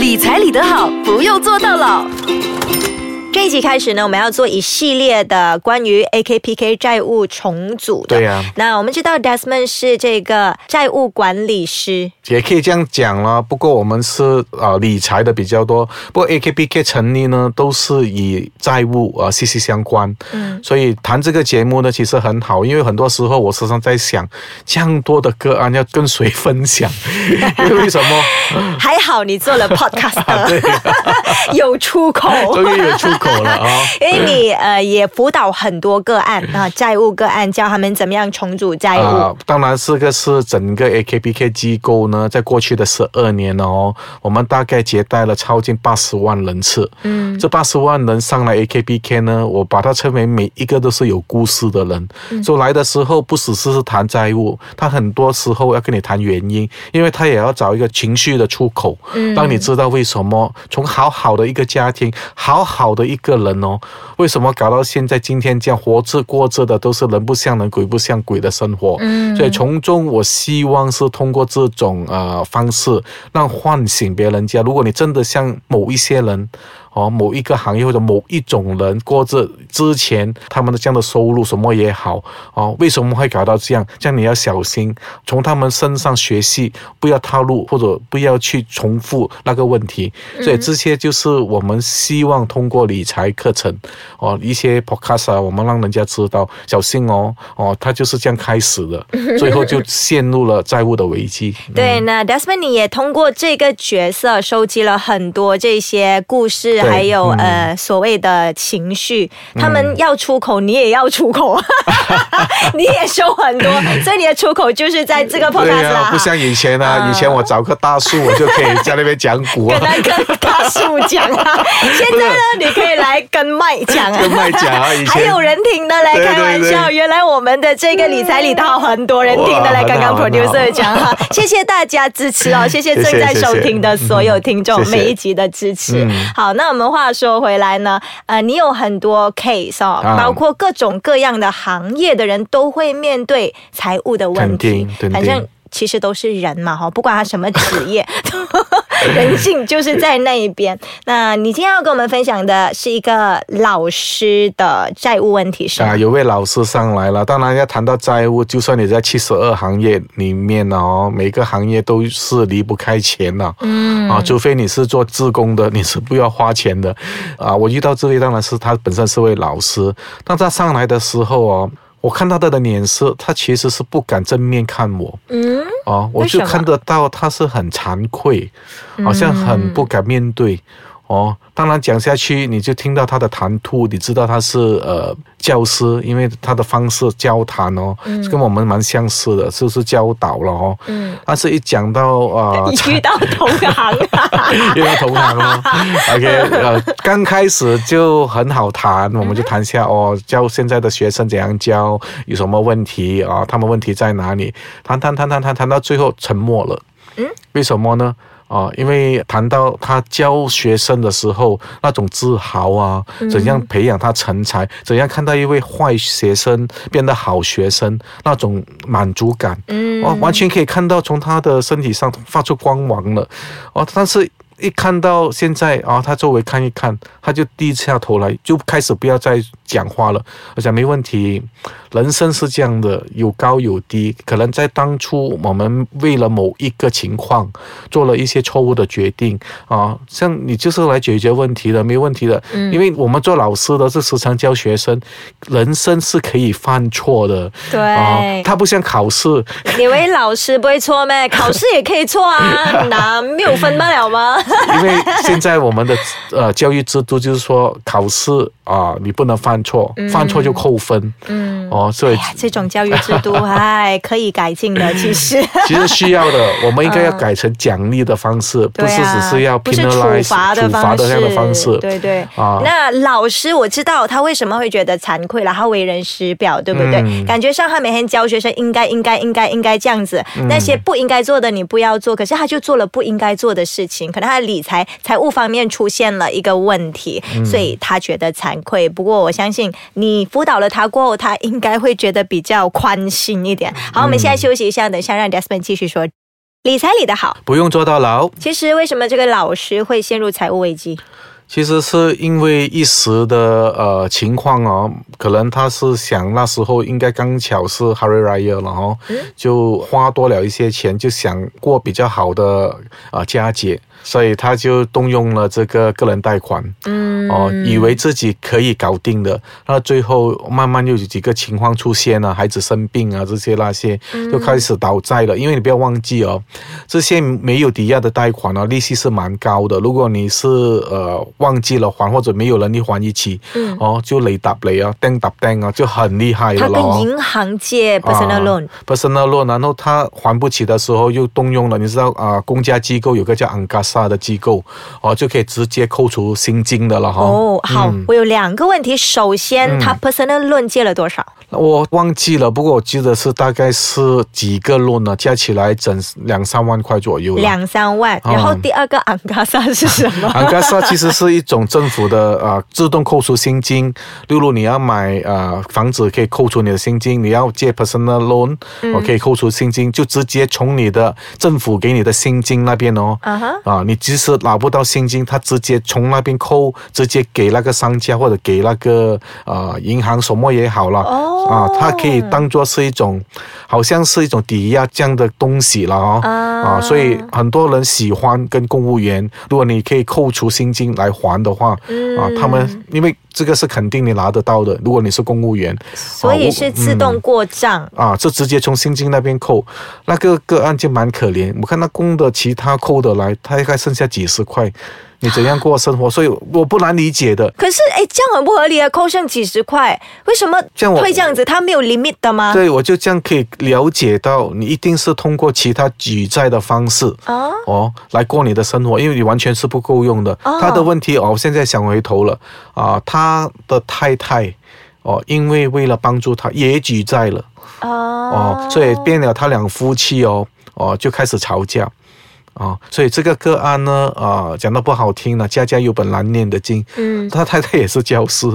理财理得好，不用做到老。这一集开始呢，我们要做一系列的关于 AKPK 债务重组的。对呀那我们知道 Desmond 是这个债务管理师，也可以这样讲啦。不过我们是呃理财的比较多，不过 AKPK 成立呢都是以债务呃息息相关。嗯，所以谈这个节目呢其实很好，因为很多时候我时常在想，这样多的个案要跟谁分享？因为为什么？还好你做了 podcast，对，有出口。终于有出口了啊！因为你呃也辅导很多个案啊，债务个案，教他们怎么样重组债务。啊，当然这个是整个 AKPK 机构呢，在过去的十二年哦，我们大概接待了超近八十万人次。嗯这八十万人上来 AKPK 呢，我把它称为每一个都是有故事的人。嗯所以来的时候不只是谈债务，他很多时候要跟你谈原因，因为他也要找一个情绪的出口，嗯让你知道为什么从好好的一个家庭，好好的一个人哦，为什么搞到现在今天这样活着过着的都是人不像人，鬼不像鬼的生活。嗯所以从中我希望是通过这种呃方式，让唤醒别人家。如果你真的像某一些人。哦，某一个行业或者某一种人过着之前他们的这样的收入什么也好，哦，为什么会搞到这样？这样你要小心，从他们身上学习，不要套路或者不要去重复那个问题。所以这些就是我们希望通过理财课程，哦，一些 podcast 啊，我们让人家知道小心哦，哦，他就是这样开始的，最后就陷入了债务的危机。对，那 Desmond 你也通过这个角色收集了很多这些故事，对还有、嗯。呃所谓的情绪，他们要出口，你也要出口，你也收很多，所以你的出口就是在这个对 podcast 呀、啦。不像以前啊，啊。以前我找棵大树，我就可以在那边讲股跟啊，那个大树讲啊，现在呢，你可以来跟麦讲啊，跟麦讲啊，还有人听的嘞，开玩笑，对对原来我们的这个理财理套很多人听的嘞，哇刚刚 producer 讲哈，谢谢大家支持哦，谢谢正在收听的所有听众每一集的支持。嗯。好，那我们话说回来呢，呃，你有很多 case 哦，啊。包括各种各样的行业的人都会面对财务的问肯题反正。其实都是人嘛，哈，不管他什么职业，人性就是在那一边。那你今天要跟我们分享的是一个老师的债务问题是吗？啊，有位老师上来了。当然要谈到债务，就算你在七十二行业里面哦，每个行业都是离不开钱的。嗯啊，除非你是做自工的，你是不要花钱的。啊，我遇到这位当然是他本身是位老师，但他上来的时候哦。我看到他的脸色，他其实是不敢正面看我。嗯，啊，我就看得到他是很惭愧，好像很不敢面对。哦，当然讲下去，你就听到他的谈吐，你知道他是呃教师，因为他的方式交谈哦，跟我们蛮相似的，就是教导了哦。嗯，但是一讲到呃，遇到同行啊，因为同行了。OK，呃，刚开始就很好谈，我们就谈下哦，教现在的学生怎样教，有什么问题啊？他们问题在哪里？谈谈谈谈谈谈到最后沉默了。嗯，为什么呢？啊，因为谈到他教学生的时候，那种自豪啊，怎样培养他成才，怎样看到一位坏学生变得好学生，那种满足感，嗯。哦，完全可以看到从他的身体上发出光芒了，哦，但是一看到现在啊，他周围看一看，他就低下头来，就开始不要再讲话了。我想没问题，人生是这样的，有高有低，可能在当初我们为了某一个情况做了一些错误的决定啊，像你就是来解决问题的，没问题的，因为我们做老师的是时常教学生，人生是可以犯错的。对啊，他不像考试，你以为老师不会错咩？考试也可以错啊，难没有分不了吗？因为现在我们的呃教育制度就是说考试啊、你不能犯错，犯错就扣分。嗯，哦，所以这种教育制度，哎，可以改进的，其实。其实需要的，我们应该要改成奖励的方式，不是只是要不是处 penalize 罚的处罚的这样的方式。对对。啊那老师我知道他为什么会觉得惭愧了，他为人师表，对不对？嗯感觉上他每天教学生应该应该应该应该这样子，嗯那些不应该做的你不要做，可是他就做了不应该做的事情，可能他的理财财务方面出现了一个问题，嗯所以他觉得惭愧。不过我相信你辅导了他过后，他应该会觉得比较宽心一点。好，我们现在休息一下，等一下让 Desmond 继续说。理财理得好，不用坐到牢。其实为什么这个老师会陷入财务危机？其实是因为一时的呃情况哦，可能他是想那时候应该刚巧是 Hari Raya 了哦，就花多了一些钱，就想过比较好的啊佳节。所以他就动用了这个个人贷款，嗯，哦，以为自己可以搞定的，那最后慢慢又有几个情况出现了，孩子生病啊，这些那些就开始倒债了。因为你不要忘记哦，这些没有抵押的贷款呢，利息是蛮高的。如果你是呃忘记了还或者没有能力还一起，嗯，哦，就雷打雷啊，钉打钉啊，就很厉害了。他跟银行借 personal loan，personal loan，然后他还不起的时候又动用了，你知道啊，公家机构有个叫 Angasa。大的机构哦，就可以直接扣除薪金的了哈。哦，好，我有两个问题。首先，他 personal loan 借了多少？我忘记了，不过我记得是大概是几个 loan 呢，加起来整两三万块左右。两三万。然后第二个 Angasa 是什么？Angasa 其实是一种政府的啊，自动扣除薪金。例如你要买啊房子，可以扣除你的薪金；你要借 personal loan，我可以扣除薪金，就直接从你的政府给你的薪金那边哦。啊哈。啊。你即使拿不到现金，他直接从那边扣，直接给那个商家或者给那个呃银行什么也好了，啊，它可以当做是一种，好像是一种抵押这样的东西了哦，啊，所以很多人喜欢跟公务员，如果你可以扣除现金来还的话，啊，他们因为。这个是肯定你拿得到的，如果你是公务员，所以是自动过账啊，就直接从薪金那边扣。那个个案就蛮可怜，我看他供的其他扣的来，他还剩下几十块。你怎样过生活？所以我不难理解的。可是，哎，这样很不合理啊！扣剩几十块，为什么会这样子？他没有 limit 的吗？对，我就这样可以了解到，你一定是通过其他举债的方式哦哦来过你的生活，因为你完全是不够用的。他的问题哦，我现在想回头了啊，他的太太哦，因为为了帮助他也举债了哦哦，所以变了他两夫妻哦哦就开始吵架。啊，所以这个个案呢，啊，讲的不好听呢，家家有本难念的经。嗯，他太太也是教师，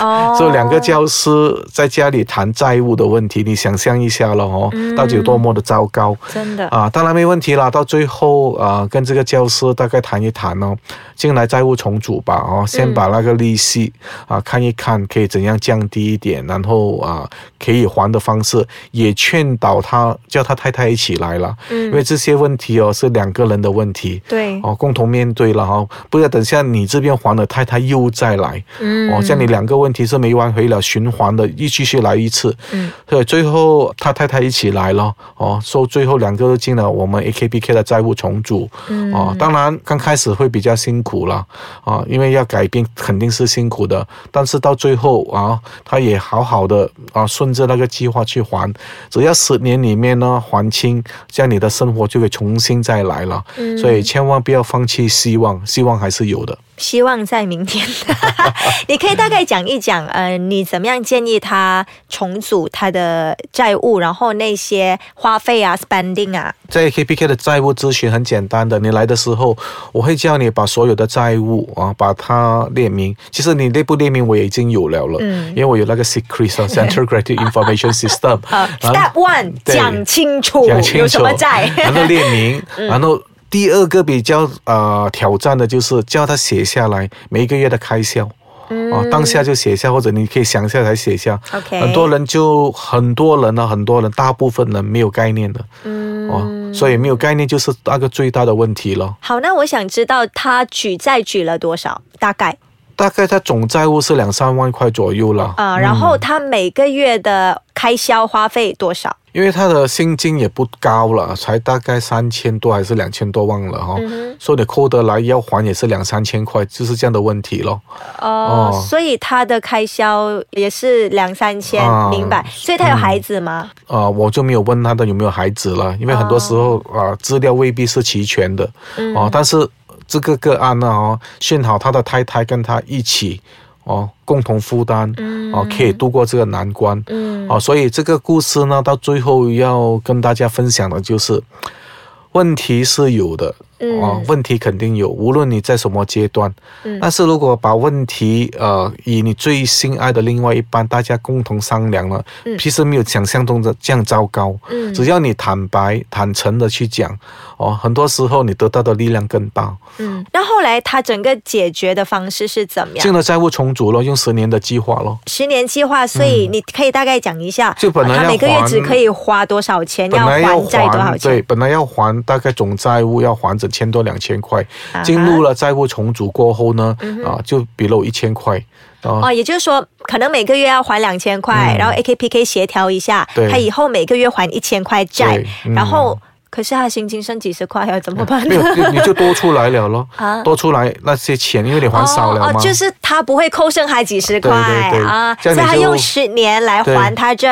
哦，所以两个教师在家里谈债务的问题，你想象一下了哦，到底有多么的糟糕。真的啊，当然没问题啦。到最后啊，跟这个教师大概谈一谈哦，进来债务重组吧，哦，先把那个利息啊看一看，可以怎样降低一点，然后啊可以还的方式，也劝导他叫他太太一起来了。嗯，因为这些问题哦是两个。个人的问题，对。哦，共同面对了哈，不要等下你这边还了，太太又再来，嗯，哦，像你两个问题是没完回了循环的，一继续来一次，嗯，所以最后他太太一起来了，哦，说最后两个都进了我们 A K B K 的债务重组，嗯，哦，当然刚开始会比较辛苦了，啊，因为要改变肯定是辛苦的，但是到最后啊，他也好好的啊，顺着那个计划去还，只要十年里面呢还清，这样你的生活就会重新再来了。所以千万不要放弃希望，希望还是有的。希望在明天，你可以大概讲一讲，呃，你怎么样建议他重组他的债务，然后那些花费啊，spending 啊，在 K P K 的债务咨询很简单的，你来的时候，我会叫你把所有的债务啊，把它列明。其实你内部列明我也已经有了了，嗯，因为我有那个 secret Central credit information system。Step one，讲清楚，讲清楚有什么债，然后列明，然后。第二个比较呃挑战的就是叫他写下来每一个月的开销，哦，当下就写下，或者你可以想下来写下。OK，很多人就很多人呢，很多人大部分人没有概念的，嗯，哦，所以没有概念就是那个最大的问题了。好，那我想知道他举债举了多少，大概？大概他总债务是两三万块左右了。啊，然后他每个月的开销花费多少？因为他的薪金也不高了，才大概三千多还是两千多万了哈，所以你扣得来要还也是两三千块，就是这样的问题咯。哦，所以他的开销也是两三千，明白？所以他有孩子吗？啊，我就没有问他的有没有孩子了，因为很多时候啊资料未必是齐全的。哦，但是这个个案呢，哦，幸好他的太太跟他一起。哦，共同负担，哦，可以度过这个难关，哦，所以这个故事呢，到最后要跟大家分享的就是，问题是有的，哦，问题肯定有，无论你在什么阶段，嗯。但是如果把问题，呃，以你最心爱的另外一半，大家共同商量了，嗯。其实没有想象中的这样糟糕，嗯。只要你坦白、坦诚的去讲，哦，很多时候你得到的力量更大。嗯，那后来他整个解决的方式是怎么样？进了债务重组了，用十年的计划咯。十年计划，所以你可以大概讲一下，就本来每个月只可以花多少钱，要还债多少钱？对，本来要还大概总债务要还整千多两千块。进入了债务重组过后呢，啊，就比了一千块。啊，哦，也就是说，可能每个月要还两千块，嗯。然后 AKPK 协调一下，对。他以后每个月还一千块债，嗯。然后可是他的薪金剩几十块，要怎么办没有呢？你你就多出来了咯 啊，多出来那些钱，因为你还少了嘛。哦，就是他不会扣剩还几十块啊，所以他用十年来还他这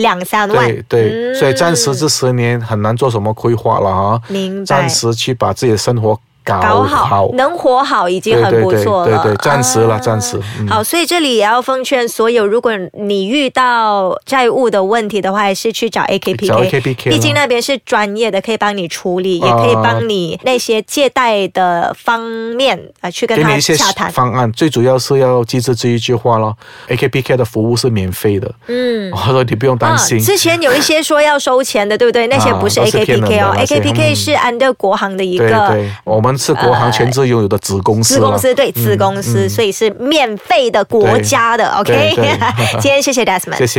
两三万。对对，嗯所以暂时这十年很难做什么规划了啊。明白暂时去把自己的生活搞搞好，能活好已经很不错了。对对，暂时了，啊暂时。嗯好，所以这里也要奉劝所有，如果你遇到债务的问题的话，还是去找 AKPK，找 AKPK 毕竟那边是专业的，可以帮你处理，也啊可以帮你那些借贷的方面啊、呃去跟他洽谈。方案，最主要是要记住这一句话咯 AKPK 的服务是免费的，嗯。我说你不用担心。之前有一些说要收钱的，对不对？那些不是啊都是骗人 AKPK 哦的那些，AKPK 嗯是 under 国行的一对个对，我们是国航全资拥有的子公司了子公司，对子公司，所以是免费的国家的。OK，今天谢谢 Desmond，谢谢。